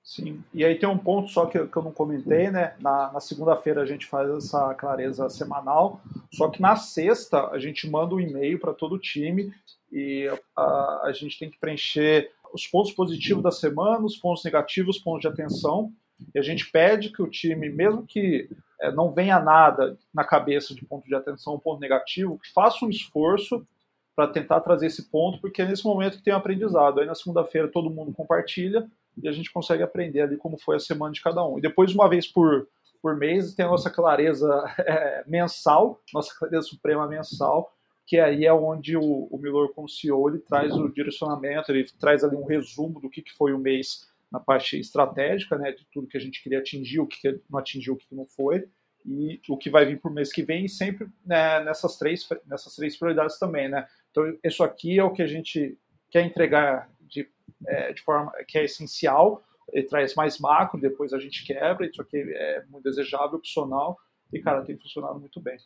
Sim, e aí tem um ponto só que, que eu não comentei, né? Na, na segunda-feira a gente faz essa clareza semanal, só que na sexta a gente manda um e-mail para todo o time e a, a gente tem que preencher os pontos positivos da semana, os pontos negativos, os pontos de atenção, e a gente pede que o time, mesmo que é, não venha nada na cabeça de ponto de atenção, ponto negativo, faça um esforço para tentar trazer esse ponto, porque é nesse momento que tem o um aprendizado. Aí na segunda-feira todo mundo compartilha e a gente consegue aprender ali como foi a semana de cada um. E depois, uma vez por, por mês, tem a nossa clareza é, mensal, nossa clareza suprema mensal, que aí é onde o, o Milor como CEO ele traz o direcionamento, ele traz ali um resumo do que, que foi o mês na parte estratégica, né, de tudo que a gente queria atingir, o que não atingiu, o que não foi, e o que vai vir para o mês que vem, sempre né, nessas, três, nessas três prioridades também, né. Então, isso aqui é o que a gente quer entregar de, é, de forma que é essencial, ele traz mais macro, depois a gente quebra, isso aqui é muito desejável, opcional, e, cara, tem funcionado muito bem.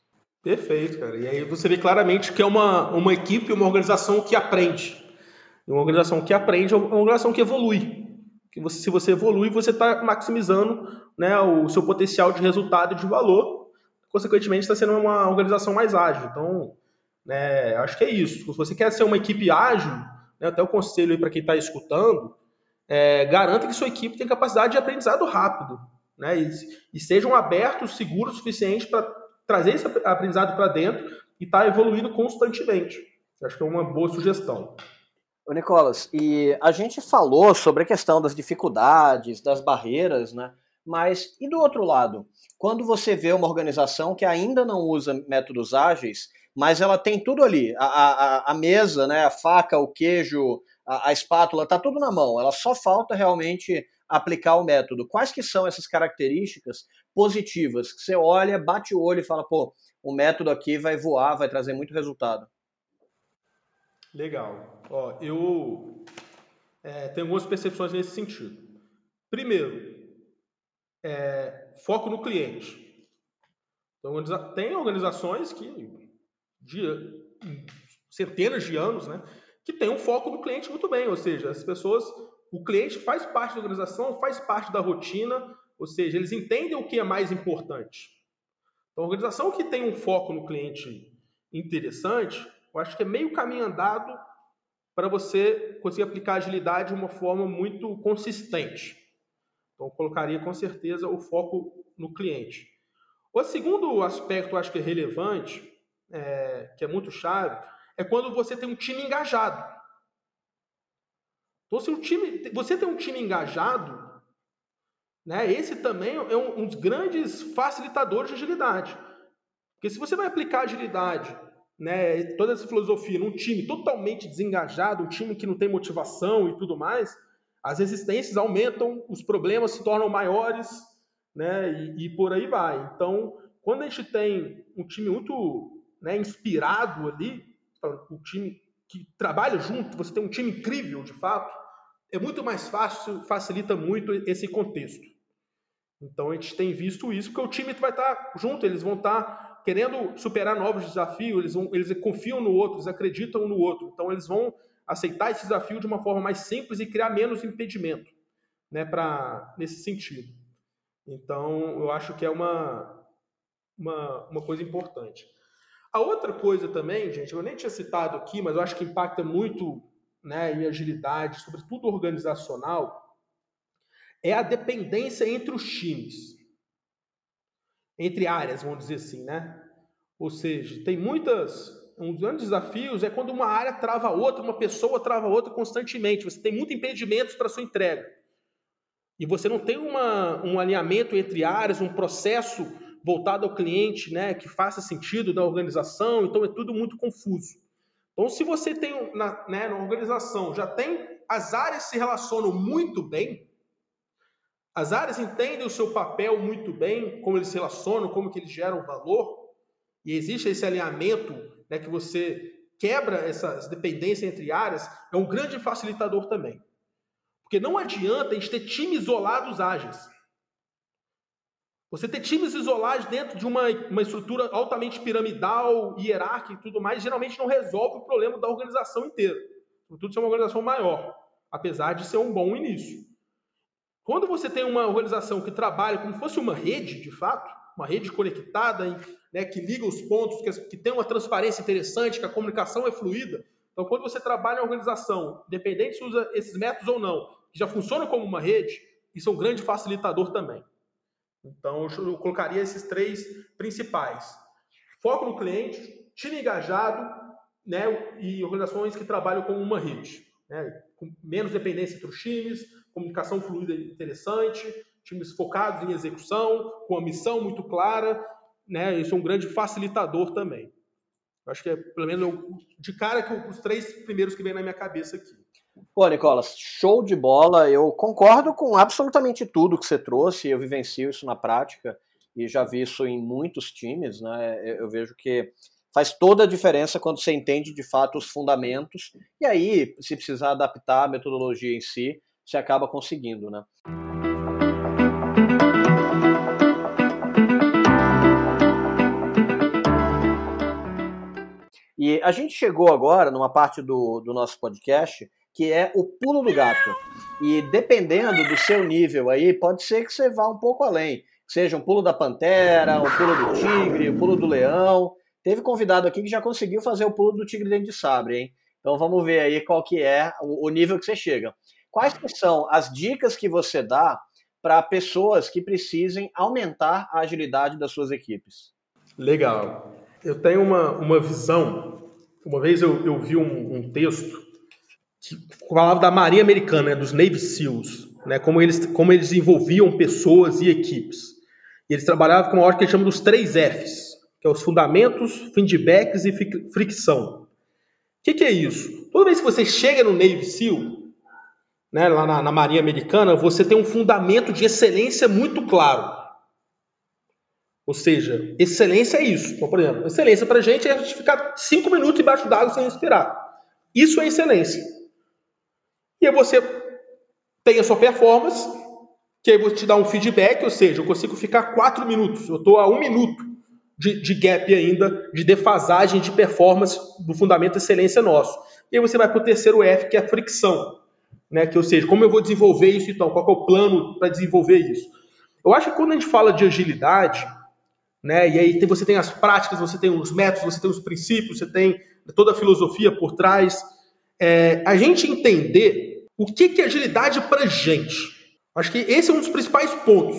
Perfeito, cara. E aí você vê claramente que é uma, uma equipe, uma organização que aprende. Uma organização que aprende é uma organização que evolui. Que você, se você evolui, você está maximizando né, o seu potencial de resultado e de valor. Consequentemente, está sendo uma organização mais ágil. Então, né, acho que é isso. Se você quer ser uma equipe ágil, né, até o conselho para quem está escutando, é, garanta que sua equipe tem capacidade de aprendizado rápido. Né, e, e sejam abertos, seguros o suficiente para trazer esse aprendizado para dentro e estar tá evoluindo constantemente. Acho que é uma boa sugestão. Ô Nicolas, e a gente falou sobre a questão das dificuldades, das barreiras, né? Mas e do outro lado? Quando você vê uma organização que ainda não usa métodos ágeis, mas ela tem tudo ali, a, a, a mesa, né, a faca, o queijo, a, a espátula, tá tudo na mão. Ela só falta realmente aplicar o método. Quais que são essas características positivas que você olha, bate o olho e fala, pô, o método aqui vai voar, vai trazer muito resultado? Legal. Ó, eu é, tenho algumas percepções nesse sentido. Primeiro, é, foco no cliente. Então, tem organizações que, de centenas de anos, né, que tem um foco no cliente muito bem, ou seja, as pessoas, o cliente faz parte da organização, faz parte da rotina, ou seja, eles entendem o que é mais importante. Então, a organização que tem um foco no cliente interessante, eu acho que é meio caminho andado para você conseguir aplicar agilidade de uma forma muito consistente. Então, colocaria com certeza o foco no cliente. O segundo aspecto, eu acho que é relevante, é, que é muito chave, é quando você tem um time engajado. Então, se o time, você tem um time engajado, né, esse também é um, um dos grandes facilitadores de agilidade. Porque se você vai aplicar agilidade né, toda essa filosofia num time totalmente desengajado, um time que não tem motivação e tudo mais, as resistências aumentam, os problemas se tornam maiores, né, e, e por aí vai. Então, quando a gente tem um time muito né, inspirado ali, um time que trabalha junto, você tem um time incrível de fato, é muito mais fácil, facilita muito esse contexto. Então a gente tem visto isso, porque o time vai estar junto, eles vão estar querendo superar novos desafios, eles, vão, eles confiam no outro, eles acreditam no outro. Então, eles vão aceitar esse desafio de uma forma mais simples e criar menos impedimento né, pra, nesse sentido. Então, eu acho que é uma, uma, uma coisa importante. A outra coisa também, gente, eu nem tinha citado aqui, mas eu acho que impacta muito né, em agilidade, sobretudo organizacional, é a dependência entre os times. Entre áreas, vamos dizer assim, né? Ou seja, tem muitas. Um dos grandes desafios é quando uma área trava outra, uma pessoa trava outra constantemente. Você tem muitos impedimentos para sua entrega. E você não tem uma, um alinhamento entre áreas, um processo voltado ao cliente, né, que faça sentido da organização, então é tudo muito confuso. Então, se você tem na, né, na organização, já tem as áreas se relacionam muito bem, as áreas entendem o seu papel muito bem, como eles se relacionam, como que eles geram valor, e existe esse alinhamento né, que você quebra essas dependências entre áreas, é um grande facilitador também. Porque não adianta a gente ter times isolados ágeis. Você ter times isolados dentro de uma, uma estrutura altamente piramidal, hierárquica e tudo mais, geralmente não resolve o problema da organização inteira. Sobretudo se é uma organização maior, apesar de ser um bom início. Quando você tem uma organização que trabalha como se fosse uma rede, de fato, uma rede conectada, né, que liga os pontos, que, que tem uma transparência interessante, que a comunicação é fluida. Então, quando você trabalha em organização, independente se usa esses métodos ou não, que já funciona como uma rede, isso é um grande facilitador também. Então, eu colocaria esses três principais: foco no cliente, time engajado, né, e organizações que trabalham como uma rede, né, com menos dependência entre os times, comunicação fluida interessante, times focados em execução, com a missão muito clara, né, isso é um grande facilitador também. Eu acho que é, pelo menos, de cara, que os três primeiros que vem na minha cabeça aqui. Pô, Nicolas, show de bola. Eu concordo com absolutamente tudo que você trouxe. Eu vivencio isso na prática e já vi isso em muitos times. Né? Eu vejo que faz toda a diferença quando você entende de fato os fundamentos. E aí, se precisar adaptar a metodologia em si, você acaba conseguindo. Né? E a gente chegou agora numa parte do, do nosso podcast que é o pulo do gato. E dependendo do seu nível aí, pode ser que você vá um pouco além. Seja um pulo da pantera, um pulo do tigre, um pulo do leão. Teve convidado aqui que já conseguiu fazer o pulo do tigre dentro de sabre, hein? Então vamos ver aí qual que é o, nível que você chega. Quais são as dicas que você dá para pessoas que precisem aumentar a agilidade das suas equipes? Legal. Eu tenho uma, uma visão. Uma vez eu, eu vi um, um texto que falava da Marinha Americana, né, dos Navy SEALs, né, como, eles, como eles envolviam pessoas e equipes. E eles trabalhavam com uma ordem que eles chamam dos três Fs, que é os fundamentos, feedbacks e fricção. O que, que, é isso? Toda vez que você chega no Navy SEAL, né, lá na, na Marinha Americana, você tem um fundamento de excelência muito claro. Ou seja, excelência é isso. Então, por exemplo, excelência para a gente é a gente ficar cinco minutos embaixo d'água sem respirar. Isso é excelência. E aí você tem a sua performance, que aí vou te dar um feedback, ou seja, eu consigo ficar quatro minutos. Eu estou a um minuto de, de, gap ainda, de defasagem de performance do fundamento excelência nosso. E aí você vai para o terceiro F, que é a fricção. Né? Que, ou seja, como eu vou desenvolver isso então? Qual é o plano para desenvolver isso? Eu acho que quando a gente fala de agilidade, né, e aí você tem as práticas, você tem os métodos, você tem os princípios, você tem toda a filosofia por trás, é, a gente entender o que, que é agilidade para gente. Acho que esse é um dos principais pontos.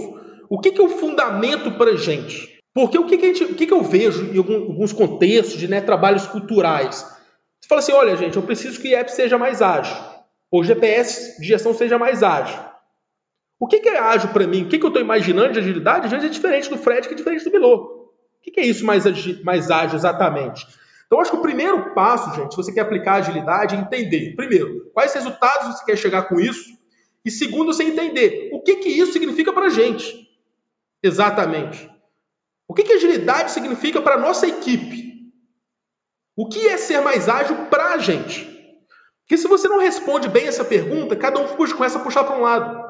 O que, que é o fundamento para gente? Porque o que, que, gente, o que, que eu vejo em alguns contextos de né, trabalhos culturais? Você fala assim: olha, gente, eu preciso que o IEP seja mais ágil, ou GPS de gestão seja mais ágil. O que, é ágil para mim? O que, eu estou imaginando de agilidade? Às vezes é diferente do Fred, que é diferente do Milô. O que, que é isso mais, mais ágil exatamente? Então, acho que o primeiro passo, gente, se você quer aplicar agilidade, é entender, primeiro, quais resultados você quer chegar com isso, e segundo, você entender o que, que isso significa para a gente. Exatamente. O que, que agilidade significa para a nossa equipe? O que é ser mais ágil para a gente? Porque se você não responde bem essa pergunta, cada um começa a puxar para um lado.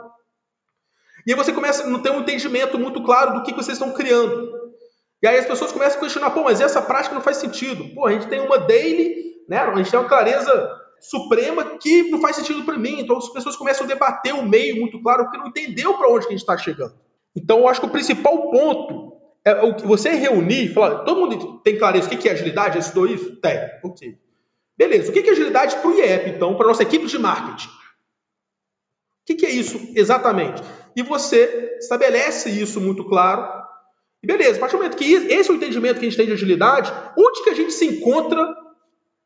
E aí você começa a não ter um entendimento muito claro do que, que vocês estão criando. E aí as pessoas começam a questionar, pô, mas essa prática não faz sentido. Pô, a gente tem uma daily, né? A gente tem uma clareza suprema que não faz sentido para mim. Então as pessoas começam a debater o meio muito claro, porque não entendeu para onde que a gente está chegando. Então eu acho que o principal ponto É, o que você reunir, falar, todo mundo tem clareza o que é agilidade? Estudou isso? Tem. Ok. Beleza. O que é agilidade para o IEP, então, para a nossa equipe de marketing? O que é isso exatamente? E você estabelece isso muito claro. E beleza, a partir do momento que esse é o entendimento que a gente tem de agilidade, onde que a gente se encontra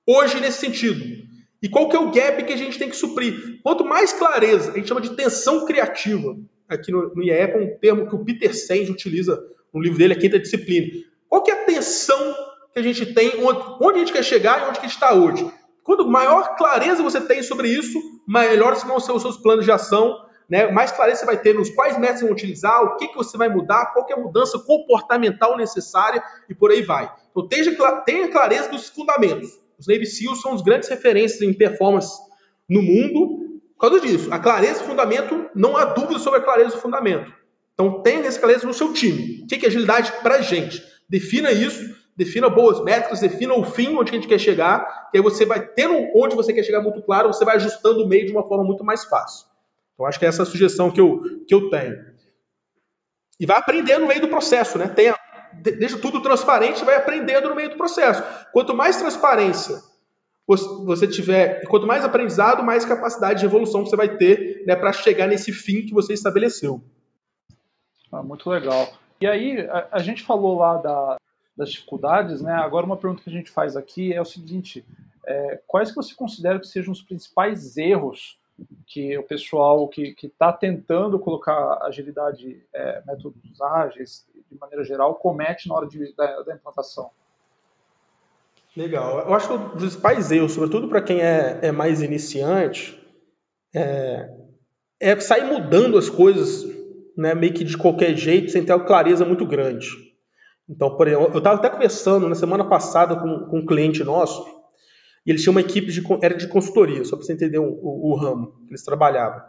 hoje nesse sentido? E qual que é o gap que a gente tem que suprir? Quanto mais clareza, a gente chama de tensão criativa. Aqui no, no IEP é um termo que o Peter Senge utiliza no livro dele, A Quinta Disciplina. Qual que é a tensão que a gente tem, onde, a gente quer chegar e onde a gente está hoje? Quanto maior clareza você tem sobre isso, melhores vão ser os seus planos de ação, né? mais clareza você vai ter nos quais métodos vai utilizar, o que, que você vai mudar, qual é a mudança comportamental necessária e por aí vai. Então tenha, clareza dos fundamentos. Os Navy SEALs são os grandes referências em performance no mundo por causa disso. A clareza do fundamento, não há dúvida sobre a clareza do fundamento. Então tenha essa clareza no seu time. O que é agilidade para a gente? Defina isso, defina boas métricas, defina o fim onde a gente quer chegar, e aí você vai tendo onde você quer chegar muito claro, você vai ajustando o meio de uma forma muito mais fácil. Então acho que é essa a sugestão que eu, que eu tenho. E vai aprendendo no meio do processo, né? Tenha, deixa tudo transparente, vai aprendendo no meio do processo. Quanto mais transparência você tiver, quanto mais aprendizado, mais capacidade de evolução você vai ter né, para chegar nesse fim que você estabeleceu. Ah, muito legal. E aí, a, a gente falou lá da, das dificuldades, né? Agora, uma pergunta que a gente faz aqui é o seguinte: é, quais que você considera que sejam os principais erros que o pessoal que está tentando colocar agilidade, é, métodos ágeis, de maneira geral, comete na hora de, da, da implantação? Legal. Eu acho que os principais erros, sobretudo para quem é, é, mais iniciante, é, é sair mudando as coisas né, meio que de qualquer jeito, sem ter uma clareza muito grande. Então, por exemplo, eu estava até conversando na semana passada com, com um cliente nosso, e eles tinham uma equipe de, era de consultoria, só para você entender o, o, o, ramo que eles trabalhavam.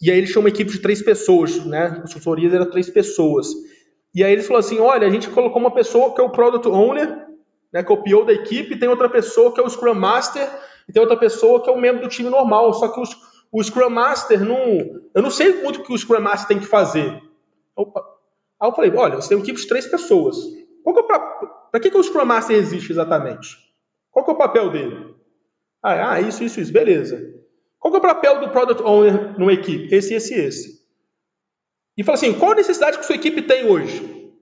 E aí eles tinham uma equipe de três pessoas, né? Consultorias eram três pessoas. E aí eles falaram assim: olha, a gente colocou uma pessoa que é o Product Owner, né, que é o da equipe, tem outra pessoa que é o Scrum Master, e tem outra pessoa que é um membro do time normal. Só que o Scrum Master não. Eu não sei muito o que o Scrum Master tem que fazer. Opa. Aí eu falei: olha, você tem uma equipe de três pessoas. Para que, que o Scrum Master existe exatamente? Qual que é o papel dele? Ah, ah, isso, isso, isso, beleza. Qual que é o papel do Product Owner numa equipe? Esse, esse, esse. E fala assim, qual a necessidade que sua equipe tem hoje?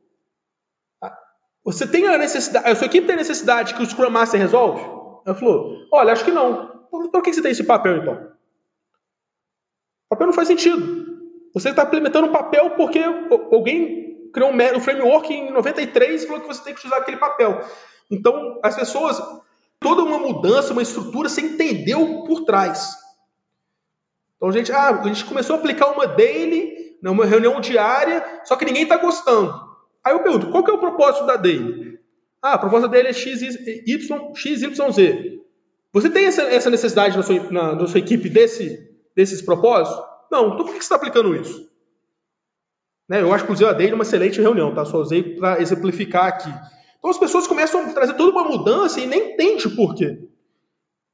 Ah, você tem a necessidade, a sua equipe tem a necessidade que o Scrum Master resolve? Ela falou, olha, acho que não. Por que você tem esse papel, então? O papel não faz sentido. Você está implementando um papel porque alguém criou um framework em 93 e falou que você tem que utilizar aquele papel. Então, as pessoas toda uma mudança, uma estrutura, você entendeu por trás. Então, a gente, ah, a gente começou a aplicar uma daily, uma reunião diária, só que ninguém está gostando. Aí eu pergunto, qual que é o propósito da daily? Ah, a proposta dele é X, Y, X, Y, Z. Você tem essa, essa necessidade na sua, na, na sua equipe desse, desses propósitos? Não. Então por que você está aplicando isso? Né, eu acho, inclusive, a daily é uma excelente reunião, tá? Só usei para exemplificar aqui. Então as pessoas começam a trazer toda uma mudança e nem entende o porquê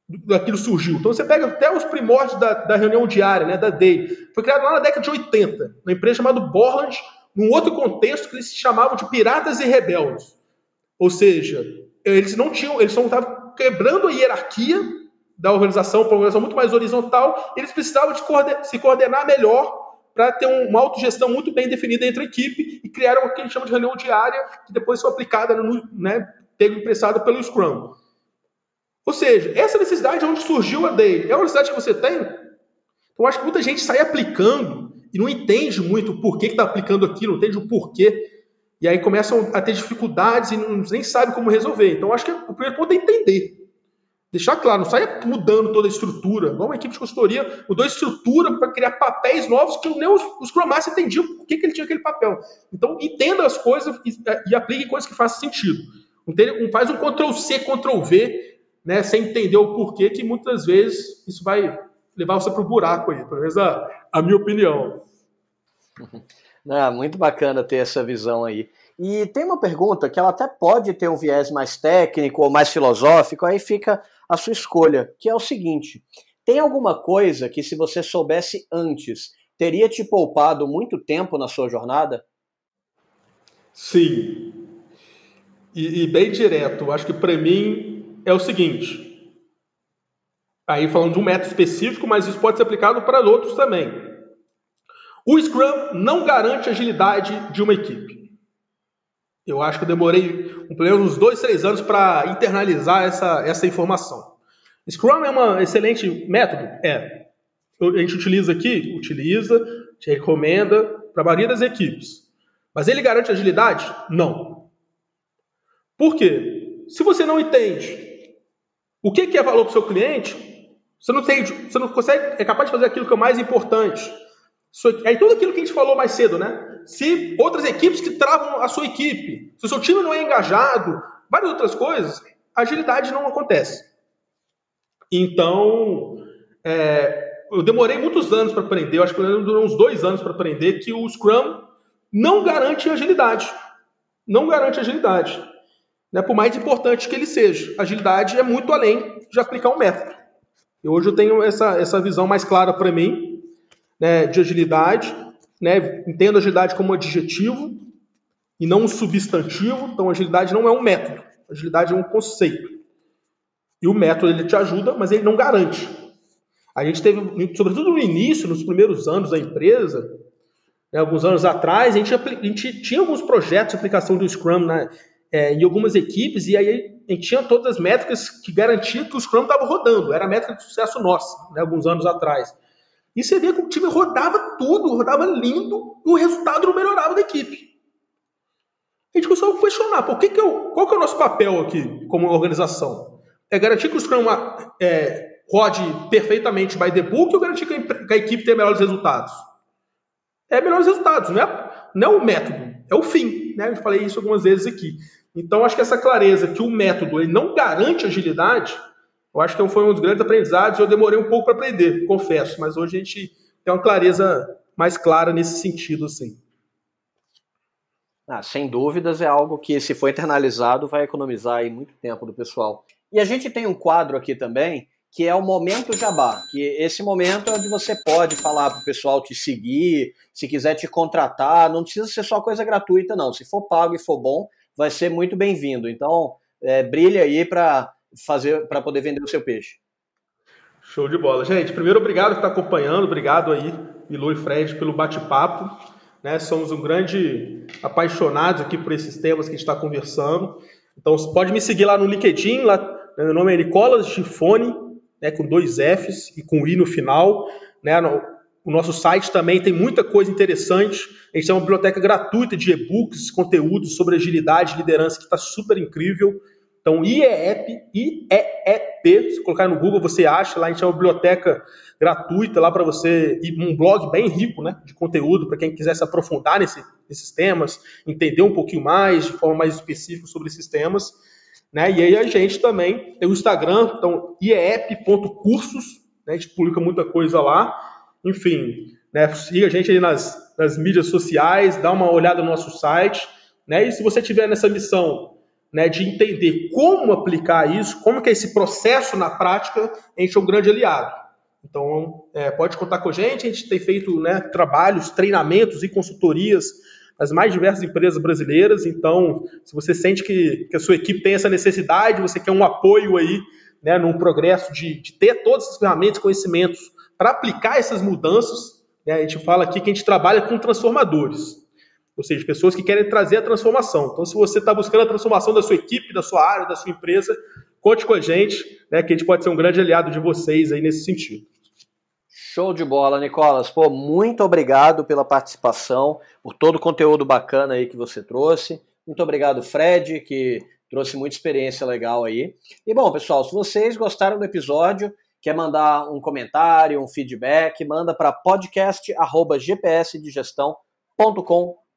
daquilo surgiu. Então você pega até os primórdios da, da reunião diária, né, da DAY. Foi criado lá na década de 80, uma empresa chamada Borland, num outro contexto que eles se chamavam de piratas e rebeldes. Ou seja, eles não tinham, eles estavam quebrando a hierarquia da organização para uma organização muito mais horizontal, eles precisavam se coordenar melhor para ter uma autogestão muito bem definida entre a equipe e criaram o que eles chamam de reunião diária, que depois foi aplicada, no, né, teve emprestada pelo Scrum. Ou seja, essa necessidade é onde surgiu a Day. É uma necessidade que você tem? Então, acho que muita gente sai aplicando e não entende muito o porquê que está aplicando aquilo, não entende o porquê. E aí começam a ter dificuldades e não, nem sabe como resolver. Então, acho que o primeiro ponto é entender. Deixar claro, não saia mudando toda a estrutura. Igual uma equipe de consultoria mudou a estrutura para criar papéis novos que nem os, os Scrum entendiam por que, que ele tinha aquele papel. Então, entenda as coisas e, e aplique coisas que façam sentido. Entende? Faz um Ctrl-C, Ctrl-V, né, sem entender o porquê, que muitas vezes isso vai levar você para o buraco aí, pelo menos a, a minha opinião. Não, muito bacana ter essa visão aí. E tem uma pergunta que ela até pode ter um viés mais técnico ou mais filosófico, aí fica a sua escolha, que é o seguinte: tem alguma coisa que, se você soubesse antes, teria te poupado muito tempo na sua jornada? Sim. E, e bem direto, acho que para mim é o seguinte. Aí falando de um método específico, mas isso pode ser aplicado para outros também. O Scrum não garante agilidade de uma equipe. Eu acho que eu demorei pelo menos uns dois, três anos para internalizar essa, essa informação. Scrum é um excelente método? É. A gente utiliza aqui? Utiliza, te recomenda para a maioria das equipes. Mas ele garante agilidade? Não. Por quê? Se você não entende o que é valor para o seu cliente, você não, tem, você não consegue, é capaz de fazer aquilo que é mais importante. Aí tudo aquilo que a gente falou mais cedo, né? Se outras equipes que travam a sua equipe, se o seu time não é engajado, várias outras coisas, agilidade não acontece. Então, é, eu demorei muitos anos para aprender, eu acho que durou uns dois anos para aprender que o Scrum não garante agilidade. Não garante agilidade. Né? Por mais importante que ele seja. Agilidade é muito além de aplicar um método. E hoje eu tenho essa, essa visão mais clara para mim né, de agilidade. Né? Entendo agilidade como adjetivo e não um substantivo. Então, agilidade não é um método. Agilidade é um conceito. E o método ele te ajuda, mas ele não garante. A gente teve, sobretudo no início, nos primeiros anos da empresa, né, alguns anos atrás, a gente, a gente, tinha alguns projetos de aplicação do Scrum né, é, em algumas equipes, e aí a gente tinha todas as métricas que garantiam que o Scrum estava rodando. Era a métrica de sucesso nossa, né, alguns anos atrás. E você via que o time rodava tudo, rodava lindo, e o resultado não melhorava da equipe. A gente começou a questionar, por que que eu, qual que é o nosso papel aqui como organização? é garantir que o Scrum é, rode perfeitamente by the book ou garantir que a, que a equipe tenha melhores resultados? É melhores resultados, não é, não é o método, é o fim. Né? Eu falei isso algumas vezes aqui. Então, acho que essa clareza que o método ele não garante agilidade, eu acho que foi um dos grandes aprendizados. Eu demorei um pouco para aprender, confesso, mas hoje a gente tem uma clareza mais clara nesse sentido. Assim. Ah, sem dúvidas, é algo que, se for internalizado, vai economizar aí muito tempo do pessoal. E a gente tem um quadro aqui também, que é o Momento Jabá, que esse momento é onde você pode falar para o pessoal te seguir, se quiser te contratar, não precisa ser só coisa gratuita, não. Se for pago e for bom, vai ser muito bem-vindo. Então, é, brilha aí para fazer para poder vender o seu peixe. Show de bola. Gente, primeiro, obrigado por estar acompanhando, obrigado aí, Milu e Fred, pelo bate-papo. Né? Somos um grande apaixonados aqui por esses temas que a gente está conversando. Então, pode me seguir lá no LinkedIn, lá meu nome é Nicolas Gifone, né, com dois Fs e com I no final. Né, no, o nosso site também tem muita coisa interessante. A gente tem uma biblioteca gratuita de e-books, conteúdos sobre agilidade e liderança que está super incrível. Então, IEEP, IEEP, se colocar no Google você acha, lá a gente tem uma biblioteca gratuita lá para você, e um blog bem rico né, de conteúdo para quem quiser se aprofundar nesse, nesses temas, entender um pouquinho mais, de forma mais específica sobre esses temas. Né? E aí a gente também tem o Instagram, então iep.cursos, né? a gente publica muita coisa lá. Enfim, né? siga a gente aí nas, nas mídias sociais, dá uma olhada no nosso site. Né? E se você tiver nessa missão né, de entender como aplicar isso, como que é esse processo na prática, a gente é um grande aliado. Então, é, pode contar com a gente, a gente tem feito né, trabalhos, treinamentos e consultorias as mais diversas empresas brasileiras. Então, se você sente que, que a sua equipe tem essa necessidade, você quer um apoio aí, né, num progresso de, de ter todas essas ferramentas, conhecimentos para aplicar essas mudanças, né, a gente fala aqui que a gente trabalha com transformadores, ou seja, pessoas que querem trazer a transformação. Então, se você está buscando a transformação da sua equipe, da sua área, da sua empresa, conte com a gente, né, que a gente pode ser um grande aliado de vocês aí nesse sentido. Show de bola, Nicolas. Pô, muito obrigado pela participação, por todo o conteúdo bacana aí que você trouxe. Muito obrigado, Fred, que trouxe muita experiência legal aí. E bom, pessoal, se vocês gostaram do episódio, quer mandar um comentário, um feedback, manda para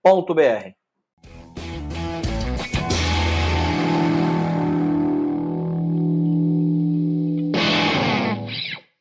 podcast@gpsdigestão.com.br.